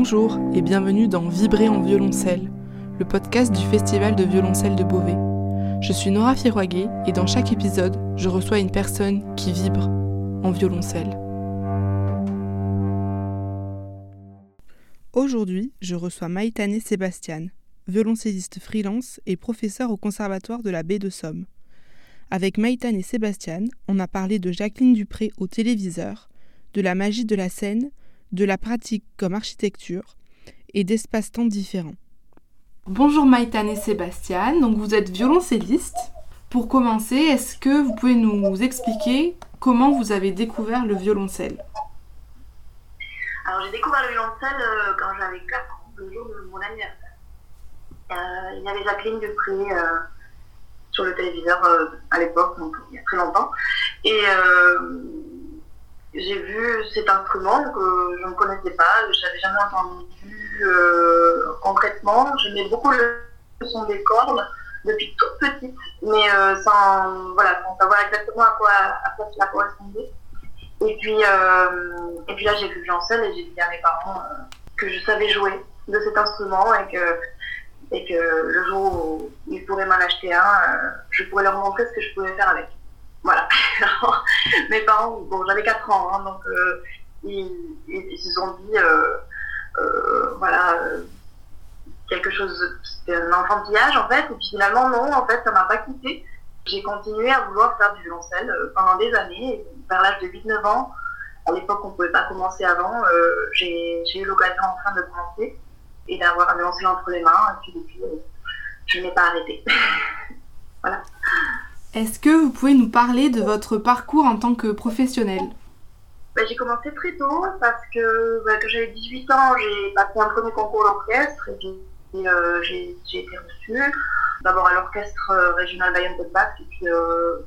Bonjour et bienvenue dans Vibrer en violoncelle, le podcast du Festival de violoncelle de Beauvais. Je suis Nora Firoiguet et dans chaque épisode, je reçois une personne qui vibre en violoncelle. Aujourd'hui, je reçois Maïtane Sébastien, violoncelliste freelance et professeur au Conservatoire de la Baie de Somme. Avec Maïtane et Sébastien, on a parlé de Jacqueline Dupré au téléviseur, de la magie de la scène, de la pratique comme architecture et d'espaces-temps différents. Bonjour Maïtane et Sébastien, donc vous êtes violoncelliste. Pour commencer, est-ce que vous pouvez nous expliquer comment vous avez découvert le violoncelle? Alors j'ai découvert le violoncelle euh, quand j'avais 4 ans, le jour de mon anniversaire. Euh, il y avait Jacqueline Dupré euh, sur le téléviseur à l'époque, donc il y a très longtemps. Et j'ai vu cet instrument que je ne connaissais pas, je n'avais jamais entendu euh, concrètement. J'aimais beaucoup le son des cordes depuis toute petite, mais euh, sans, voilà, sans savoir exactement à quoi, à quoi cela correspondait. Et puis, euh, et puis là, j'ai vu Viancel et j'ai dit à mes parents que je savais jouer de cet instrument et que, et que le jour où ils pourraient m'en acheter un, je pourrais leur montrer ce que je pouvais faire avec. Voilà. Mes parents, bon, j'avais 4 ans, hein, donc euh, ils, se sont dit, euh, euh, voilà, quelque chose, c'était un enfantillage en fait, et puis finalement, non, en fait, ça m'a pas quitté. J'ai continué à vouloir faire du violoncelle pendant des années, vers l'âge de 8-9 ans. À l'époque, on ne pouvait pas commencer avant. j'ai eu l'occasion enfin de commencer et d'avoir un violoncelle entre les mains, et puis depuis, je n'ai pas arrêté. voilà. Est-ce que vous pouvez nous parler de votre parcours en tant que professionnel? Bah, J'ai commencé très tôt parce que bah, quand j'avais 18 ans, j'ai passé un premier concours d'orchestre et, euh, j'ai été reçue. D'abord à l'orchestre euh, régional Bayonne de et puis euh,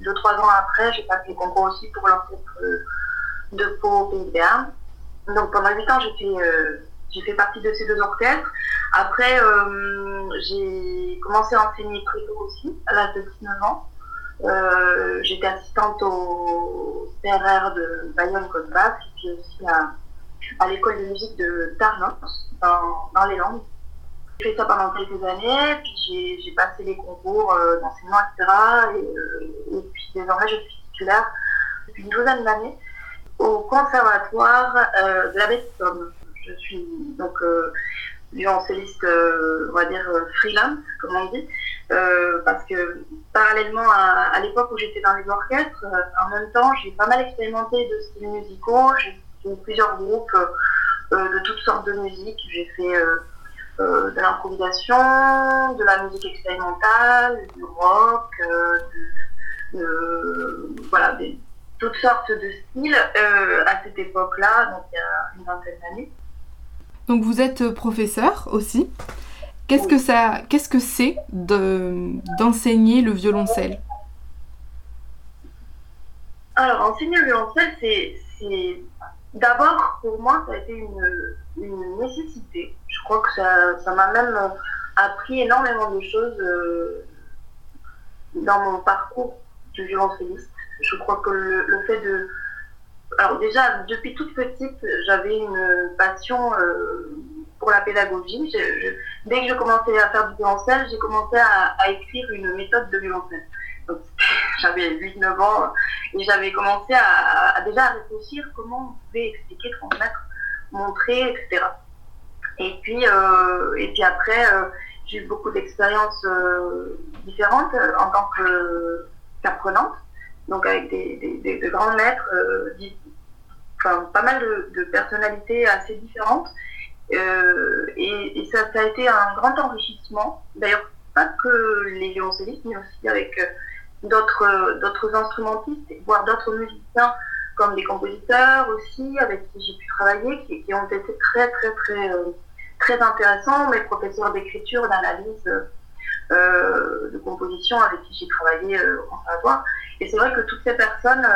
deux, trois ans après, j'ai passé le concours aussi pour l'orchestre de Pau Pays de Donc pendant 8 ans, j'ai fait, j'ai fait partie de ces deux orchestres. Après, j'ai commencé à enseigner très tôt aussi, à l'âge de 19 ans. Euh, j'étais assistante au CRR de Bayonne-Côte Basque et puis aussi à, l'école de musique de Tarnos, dans, les Landes. J'ai fait ça pendant quelques années, puis j'ai passé les concours euh, d'enseignement, etc. Euh, et, puis désormais, je suis titulaire depuis une douzaine d'années au conservatoire de la baie Je suis donc violoncelliste, on va dire freelance, comme on dit. Euh, parce que parallèlement à, l'époque où j'étais dans les orchestres, euh, en même temps, j'ai pas mal expérimenté de styles musicaux. J'ai plusieurs groupes euh, de toutes sortes de musique. J'ai fait de l'improvisation, de la musique expérimentale, du rock, voilà, toutes sortes de styles à cette époque-là, donc il y a une vingtaine d'années. Donc vous êtes professeur aussi Qu'est-ce que ça, qu'est-ce que c'est d'enseigner le violoncelle? Alors, enseigner le violoncelle, c'est d'abord pour moi, ça a été une, nécessité. Je crois que ça m'a même appris énormément de choses euh, dans mon parcours de violoncelliste. Je crois que le, fait de alors déjà, depuis toute petite, j'avais une passion euh, pour la pédagogie. dès que je commençais à faire du violoncelle, j'ai commencé à, écrire une méthode de violoncelle. J'avais 8-9 ans et j'avais commencé à, déjà à réfléchir comment on pouvait expliquer, transmettre, montrer, etc. Et puis, euh, et puis après, euh, j'ai eu beaucoup d'expériences euh, différentes en tant qu'apprenante, donc avec des, des, de grands maîtres, enfin, pas mal de personnalités assez différentes. Euh, et, ça, a été un grand enrichissement. D'ailleurs, pas que les violoncellistes, mais aussi avec euh, d'autres d'autres instrumentistes, voire d'autres musiciens comme des compositeurs aussi, avec qui j'ai pu travailler, qui, ont été très très très euh, très intéressants, mes professeurs d'écriture, d'analyse, de composition avec qui j'ai travaillé au conservatoire. Et c'est vrai que toutes ces personnes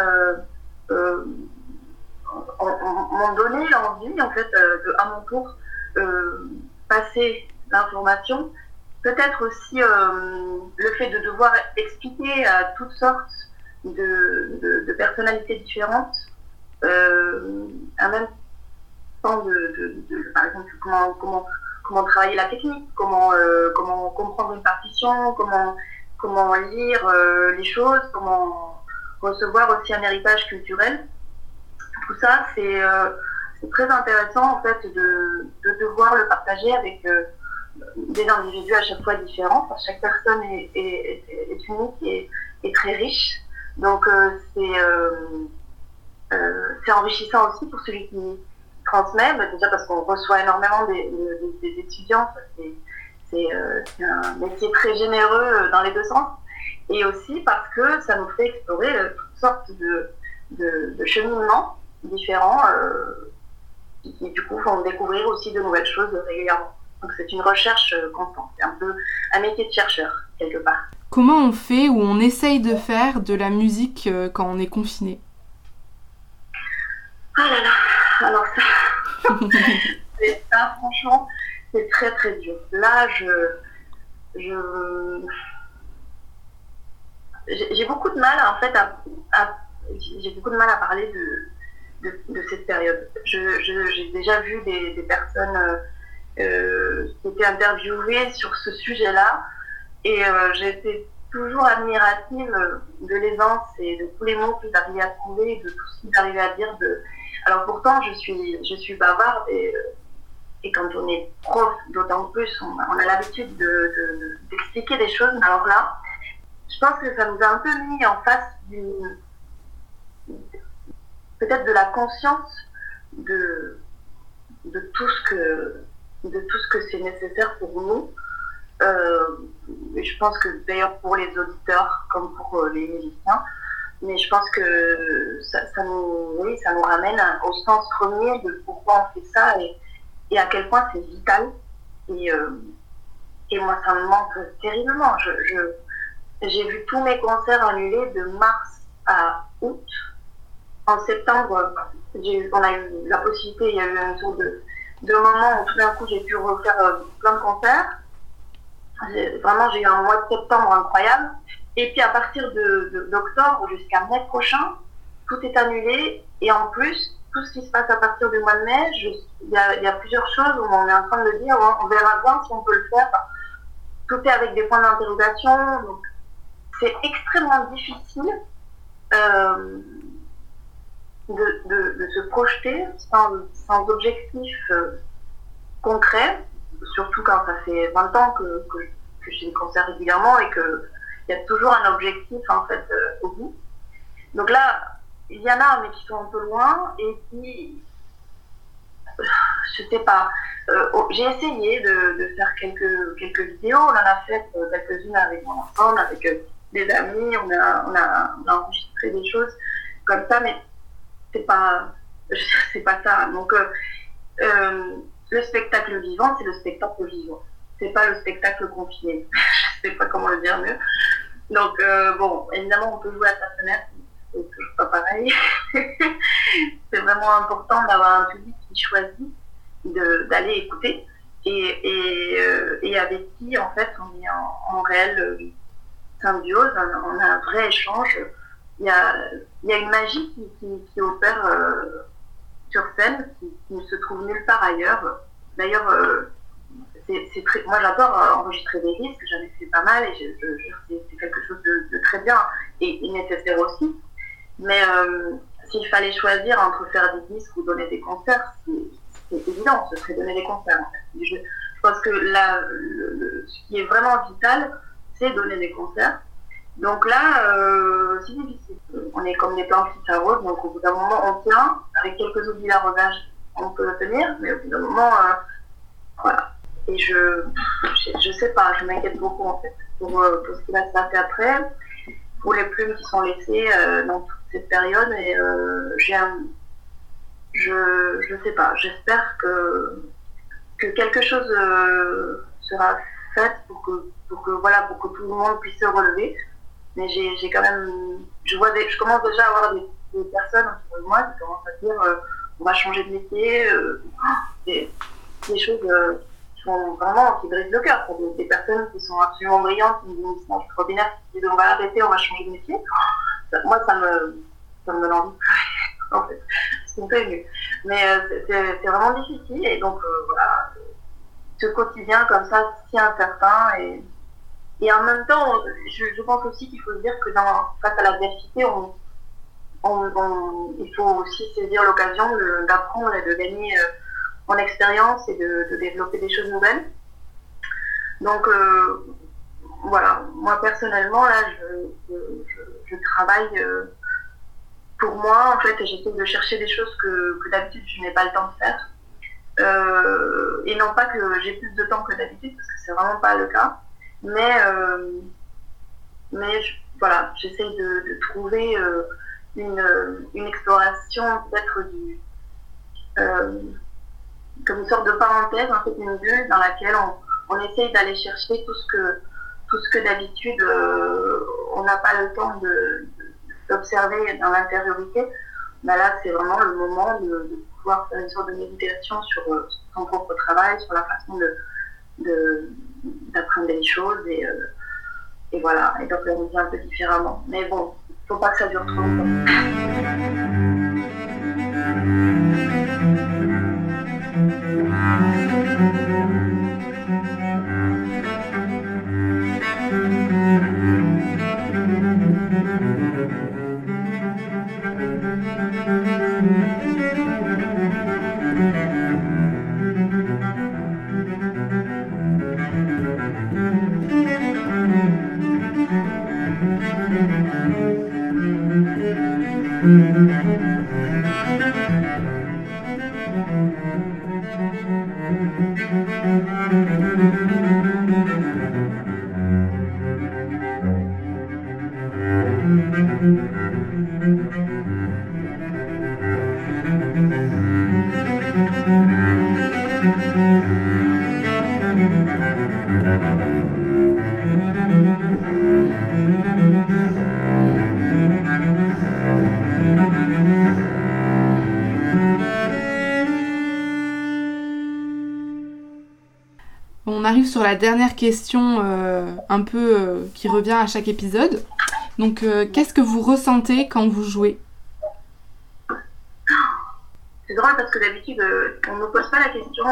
m'ont donné envie, en fait, à mon tour, euh, passer l'information, peut-être aussi euh, le fait de devoir expliquer à toutes sortes de, personnalités différentes, euh, même important de, par exemple, comment, travailler la technique, comment, euh, comprendre une partition, comment, comment lire les choses, comment recevoir aussi un héritage culturel. Tout ça, c'est très intéressant en fait de, devoir le partager avec des individus à chaque fois différents. chaque personne est, unique et, est très riche. Donc c'est euh, c'est enrichissant aussi pour celui qui transmet, bah, déjà parce qu'on reçoit énormément des, étudiants, euh, c'est un métier très généreux euh, dans les deux sens, et aussi parce que ça nous fait explorer toutes sortes de, de, cheminements différents qui, du coup font découvrir aussi de nouvelles choses régulièrement. Donc c'est une recherche constante, c'est un peu un métier de chercheur quelque part. Comment on fait ou on essaye de faire de la musique quand on est confiné? Ah là là, alors ça, ça franchement, c'est très très dur. Là, je, je, j'ai beaucoup de mal en fait à, j'ai beaucoup de mal à parler de, de, cette période. j'ai déjà vu des, personnes euh, euh, qui étaient interviewées sur ce sujet-là et euh, été toujours admirative de l'aisance et de tous les mots qu'ils arrivaient à trouver, de tout ce qu'ils arrivaient à dire alors pourtant, je suis, je suis bavarde et, et quand on est prof, d'autant plus, on, a l'habitude d'expliquer de, des choses. Alors là, je pense que ça nous a un peu mis en face d'une peut-être de la conscience de, de tout ce que de tout ce que c'est nécessaire pour nous. Euh, je pense que d'ailleurs pour les auditeurs comme pour euh, les musiciens, mais je pense que ça, nous, oui, ça nous ramène au sens premier de pourquoi on fait ça et, et à quel point c'est vital. Et, euh, et moi, ça me manque terriblement. Je, j'ai vu tous mes concerts annulés de mars à août. En septembre, on a eu la possibilité, il y a eu un tour de, de moments où tout d'un coup j'ai pu refaire euh, plein de concerts. Vraiment, j'ai eu un mois de septembre incroyable. Et puis à partir d'octobre de, jusqu'à mai prochain, tout est annulé. Et en plus, tout ce qui se passe à partir du mois de mai, il y, a, plusieurs choses où on est en train de dire, on, verra bien si on peut le faire. Tout est avec des points d'interrogation. C'est extrêmement difficile euh, de, se projeter sans, sans objectif euh, concret, surtout quand ça fait 20 ans que, que, je fais des concerts régulièrement et que il y a toujours un objectif en fait euh, au bout. Donc là, il y en a, mais qui sont un peu loin et qui, je sais pas, euh, oh, j'ai essayé de, faire quelques, quelques vidéos, on en a fait quelques-unes avec mon enfant, avec des amis, on a, on, a, enregistré des choses comme ça, mais c'est pas, c'est pas ça. Donc, le spectacle vivant, c'est le spectacle vivant. C'est pas le spectacle confiné. je sais pas comment le dire mieux. Donc, euh, bon, évidemment, on peut jouer à sa fenêtre, c'est toujours pas pareil. c'est vraiment important d'avoir un public qui choisit d'aller écouter et, euh, et, avec qui, en fait, on est en, réelle euh, symbiose, on a un vrai échange. Il y a, une magie qui, opère sur scène qui, ne se trouve nulle part ailleurs. D'ailleurs, très, moi j'adore euh, enregistrer des disques, j'en ai fait pas mal et c'est quelque chose de, très bien et, nécessaire aussi. Mais euh, s'il fallait choisir entre faire des disques ou donner des concerts, c'est évident, ce serait donner des concerts. Je, pense que ce qui est vraiment vital, c'est donner des concerts. Donc là, euh, c'est difficile. On est comme des plantes qui s'arrosent, donc au bout d'un moment, on tient. Avec quelques oublis d'arrosage, on peut le tenir, mais au bout d'un moment, voilà. Et je, je, sais pas, je m'inquiète beaucoup en fait pour, euh, pour, ce qui va se passer après, pour les plumes qui sont laissées euh, dans toute cette période. Et euh, j'ai je, je sais pas, j'espère que, que quelque chose sera fait pour que, pour que, voilà, pour que tout le monde puisse se relever. Mais j'ai quand même, je, vois des, je commence déjà à avoir des, personnes autour de moi qui commencent à dire on va changer de métier, des, des choses vraiment, qui brisent le cœur. Pour des, personnes qui sont absolument brillantes, qui nous disent extraordinaire, qui disent on va arrêter, on va changer de métier. moi, ça me, ça me donne envie. en fait. ce qui me fait mieux. Mais c'est vraiment difficile et donc voilà, ce quotidien comme ça, si incertain et et en même temps, je, pense aussi qu'il faut se dire que face à l'adversité, on, il faut aussi saisir l'occasion d'apprendre et de gagner euh, en expérience et de, développer des choses nouvelles. Donc euh, voilà, moi personnellement, là, je, travaille euh, pour moi, en fait, j'essaie de chercher des choses que, que d'habitude je n'ai pas le temps de faire. et non pas que j'ai plus de temps que d'habitude, parce que c'est vraiment pas le cas. Mais, euh, mais voilà, j'essaye de, trouver euh, une, une, exploration peut-être du euh, comme une sorte de parenthèse, en fait, une bulle dans laquelle on, on essaye d'aller chercher tout ce que, tout ce que d'habitude on n'a pas le temps d'observer dans l'intériorité. Mais là, c'est vraiment le moment de, pouvoir faire une sorte de méditation sur son propre travail, sur la façon de d'apprendre des choses et, euh, et voilà, et d'organiser un peu différemment. Mais bon, il faut pas que ça dure trop longtemps. On arrive sur la dernière question euh, un peu euh, qui revient à chaque épisode. Donc, euh, qu'est-ce que vous ressentez quand vous jouez? C'est drôle parce que d'habitude, on ne pose pas la question.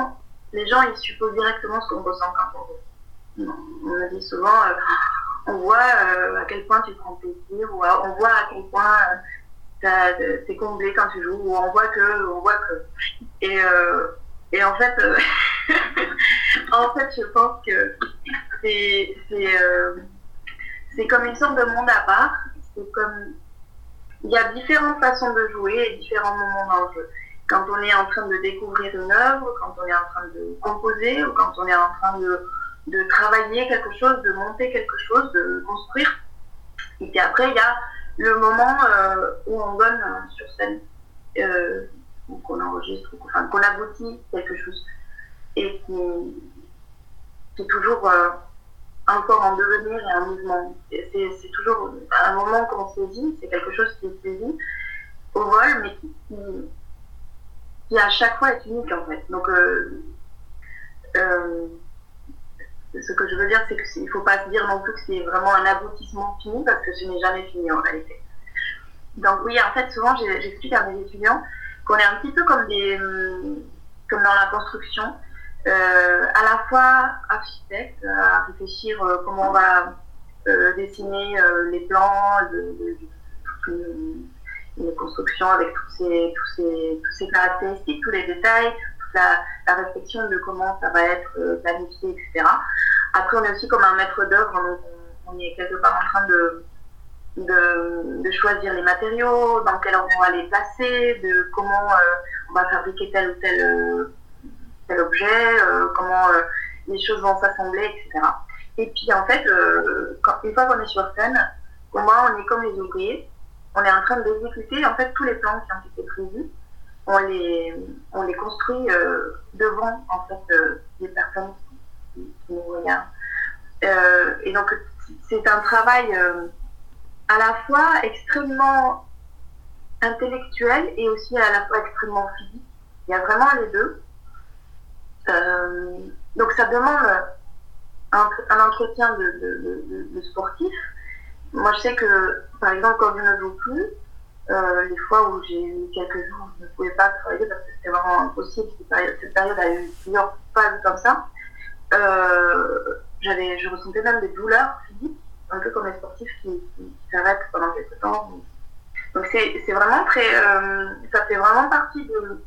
Les gens, ils supposent directement ce qu'on ressent quand on joue. On me dit souvent, on voit à quel point tu prends plaisir, ou on voit à quel point t'es comblé quand tu joues, ou on voit que, on voit que. Et, et en fait, en fait, je pense que c'est euh, c'est comme une sorte de monde à part. C'est comme il y a différentes façons de jouer et différents moments dans le jeu. Quand on est en train de découvrir une œuvre, quand on est en train de composer ou quand on est en train de, de travailler quelque chose, de monter quelque chose, de construire. Et puis après, il y a le moment euh, où on donne euh, sur scène, ou qu'on enregistre, enfin, qu'on aboutit quelque chose. Et qui, c'est toujours euh, encore en devenir et en mouvement. C'est toujours un moment qu'on saisit, c'est quelque chose qui est saisi au vol, mais qui, à chaque fois est unique en fait. Donc, euh, euh, ce que je veux dire, c'est qu'il ne faut pas se dire non plus que c'est vraiment un aboutissement fini, parce que ce n'est jamais fini en réalité. Donc oui, en fait, souvent, j'explique à mes étudiants qu'on est un petit peu comme, des, comme dans la construction. Euh, à la fois architecte, à réfléchir euh, comment on va euh, dessiner les plans, de, une construction avec tous ces, tous, ces, tous ces caractéristiques, tous les détails, toute la, la réflexion de comment ça va être planifié, etc. Après, on est aussi comme un maître d'œuvre, on, est quelque part en train de, de, de, choisir les matériaux, dans quel va les placer, de comment on va fabriquer tel ou tel objet, euh, comment euh, les choses vont s'assembler, etc. Et puis en fait, euh, une fois qu'on est sur scène, pour moi, on est comme les ouvriers. On est en train d'exécuter en fait tous les plans qui ont été prévus. On les, on les construit devant en fait les personnes qui, nous regardent. et donc c'est un travail à la fois extrêmement intellectuel et aussi à la fois extrêmement physique. Il y a vraiment les deux. Euh, donc ça demande un, entretien de, sportif. Moi, je sais que, par exemple, quand je ne joue plus, les fois où j'ai eu quelques jours je ne pouvais pas travailler parce que c'était vraiment impossible, cette période, a eu plusieurs phases comme ça, j'avais, je ressentais même des douleurs un peu comme les sportifs qui, s'arrêtent pendant quelques temps. Donc c'est, vraiment très, ça fait vraiment partie de,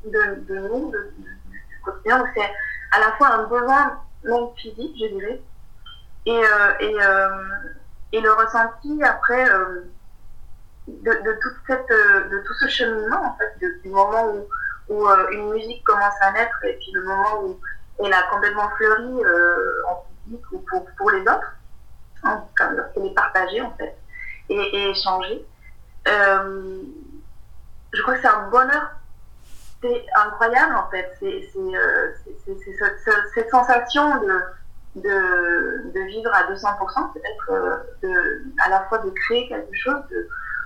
nous, de, du quotidien. Donc c'est à la fois un besoin même physique, je dirais, et, euh, et, euh, et, le ressenti après euh, de, de, toute cette, de tout ce cheminement, en fait, du moment où, où une musique commence à naître et puis le moment où elle a complètement fleuri en public ou pour, pour les autres, hein, comme lorsqu'elle est partagée, en fait, et, et échangée. je crois que c'est un bonheur c'est incroyable en fait. C'est cette, cette, sensation de, de, vivre à 200%, peut-être euh, à la fois de créer quelque chose,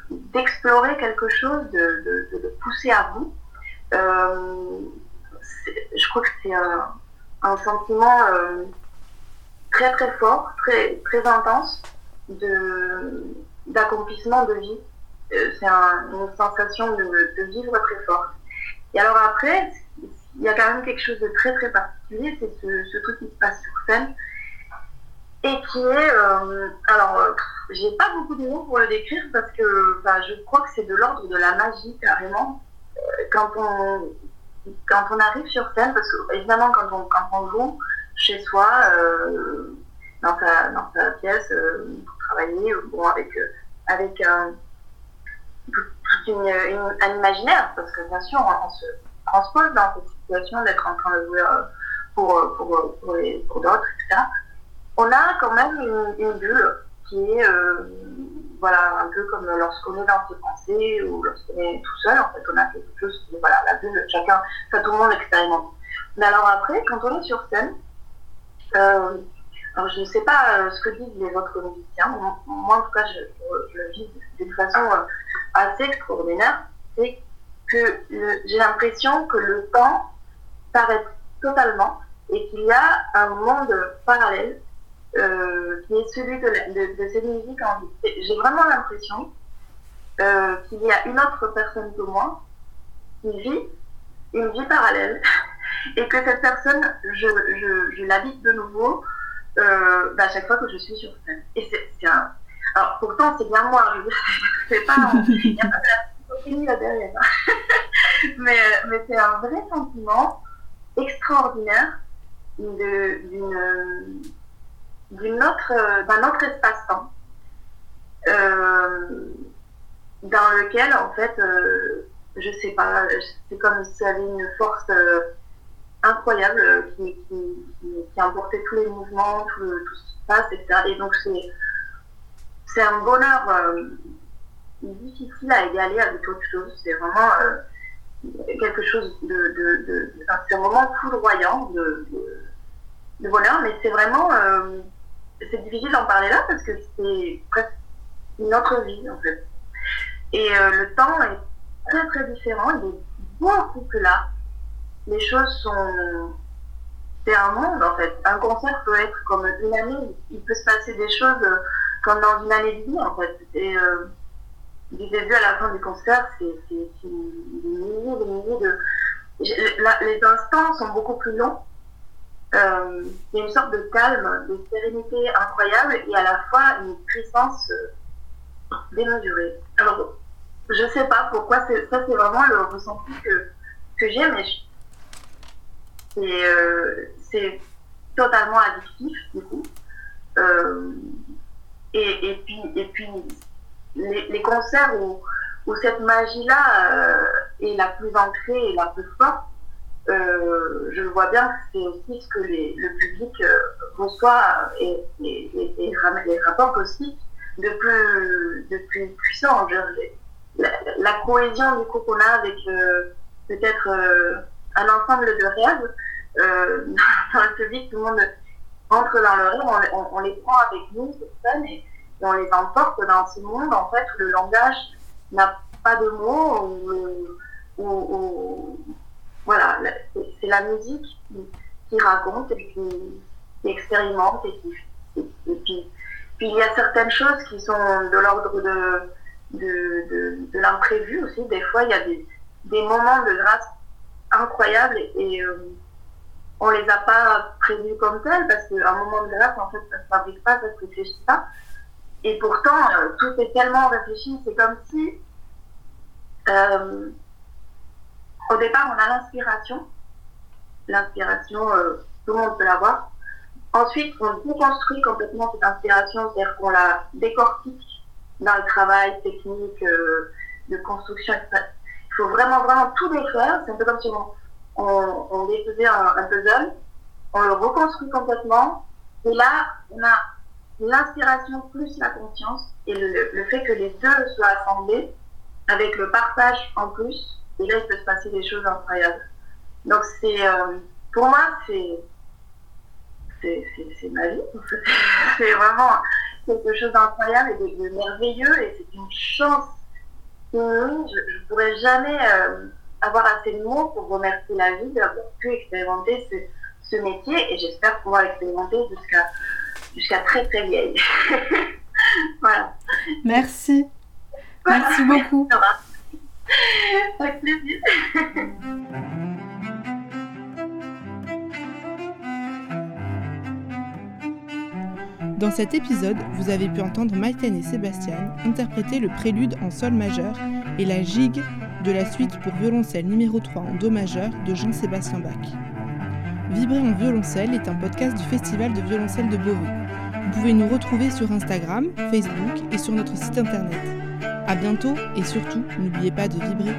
d'explorer quelque chose, de, le pousser à bout. Euh, je crois que c'est un, sentiment euh, très très fort, très, très intense d'accomplissement de, vie. c'est une sensation de, vivre très forte. Et alors après, il y a quand même quelque chose de très très particulier, c'est ce, truc qui se passe sur scène et qui est, euh, alors, euh, j'ai pas beaucoup de mots pour le décrire parce que bah, je crois que c'est de l'ordre de la magie carrément. Euh, quand on, quand on arrive sur scène, parce que évidemment quand on, quand on joue chez soi, dans, sa, dans sa pièce, pour travailler, bon, avec, avec un un imaginaire, parce que bien sûr, on, se transpose dans cette situation d'être en train de jouer euh, pour, euh, pour, euh, pour, pour d'autres, etc. On a quand même une, bulle qui est, voilà, un peu comme lorsqu'on est dans ses pensées ou lorsqu'on est tout seul, en fait, on a quelque chose voilà, la bulle, chacun, ça tout le monde expérimente. Mais alors après, quand on est sur scène, alors je ne sais pas ce que disent les autres musiciens, moi en tout cas je, le vis d'une façon assez extraordinaire, c'est que j'ai l'impression que le temps s'arrête totalement et qu'il y a un monde parallèle euh, qui est celui de, cette musique en vie. J'ai vraiment l'impression euh, qu'il y a une autre personne que moi qui vit une vie parallèle et que cette personne, je, je, je l'habite de nouveau euh, bah, à chaque fois que je suis sur scène. Et c'est un, alors pourtant, c'est bien moi, c'est pas, il n'y a pas de la là derrière. mais mais c'est un vrai sentiment extraordinaire d'une autre d'un autre espace-temps euh, dans lequel en fait euh, je sais pas c'est comme s'il y avait une force euh, incroyable qui, qui, qui, emportait tous les mouvements tout, tout ce qui se passe etc et donc c'est un bonheur euh, difficile à égaler avec autre chose. C'est vraiment euh, quelque chose de. de, de c'est un moment foudroyant de, de, bonheur, mais c'est vraiment. Euh, c'est difficile d'en parler là parce que c'est presque une autre vie en fait. Et le temps est très très différent, il est beaucoup plus là. Les choses sont. C'est un monde en fait. Un concert peut être comme une année, il peut se passer des choses comme dans une année de vie, en fait. Et, euh, du début à la fin du concert, c'est des milliers, des milliers de. les instants sont beaucoup plus longs. Euh, il y a une sorte de calme, de sérénité incroyable et à la fois une puissance euh, démesurée. Alors, je sais pas pourquoi, ça c'est vraiment le ressenti que, que j'ai, mais c'est totalement addictif du coup. Et, et, puis, et puis les, les concerts où, où cette magie-là euh, est la plus ancrée et la plus forte, euh, je vois bien que c'est aussi ce que les, le public euh, reçoit et, et, et, les rapports aussi de plus, de plus puissant. La, la, cohésion du coup qu'on a avec euh, peut-être euh, un ensemble de rêves dans le public, tout le monde entre dans le rêve, on, les prend avec nous, ces et, on les emporte dans ce monde, en fait, où le langage n'a pas de mots, ou voilà, c'est la musique qui, raconte et qui, expérimente, et, puis, puis, il y a certaines choses qui sont de l'ordre de, de, de, l'imprévu aussi. Des fois, il y a des, des moments de grâce incroyables et, euh, on les a pas prévus comme tels parce qu'un moment de grâce, en fait, ça se fabrique pas, ça se réfléchit pas. Et pourtant, euh, tout est tellement réfléchi, c'est comme si euh, au départ, on a l'inspiration. L'inspiration, euh, tout le monde peut l'avoir. Ensuite, on déconstruit complètement cette inspiration, c'est-à-dire qu'on la décortique dans le travail technique de construction, Il faut vraiment, vraiment tout défaire. C'est un peu comme si on, on, défaisait un, puzzle, on le reconstruit complètement, et là, on a l'inspiration plus la conscience, et le, fait que les deux soient assemblés, avec le partage en plus, et là, il peut se passer des choses incroyables. Donc, c'est, euh, pour moi, c'est, c'est, ma vie. c'est vraiment quelque chose d'incroyable et de, merveilleux, et c'est une chance je ne pourrais jamais euh, avoir assez de mots pour remercier la vie d'avoir pu expérimenter ce, ce métier, et j'espère pouvoir l'expérimenter jusqu'à jusqu'à très très vieille. voilà. Merci. Merci beaucoup. Avec plaisir. Dans cet épisode, vous avez pu entendre Maïten et Sébastien interpréter le prélude en sol majeur et la gigue de la suite pour violoncelle numéro 3 en do majeur de Jean-Sébastien Bach. Vibrer en violoncelle est un podcast du Festival de violoncelle de Beauvais. Vous pouvez nous retrouver sur Instagram, Facebook et sur notre site internet. A bientôt et surtout, n'oubliez pas de vibrer.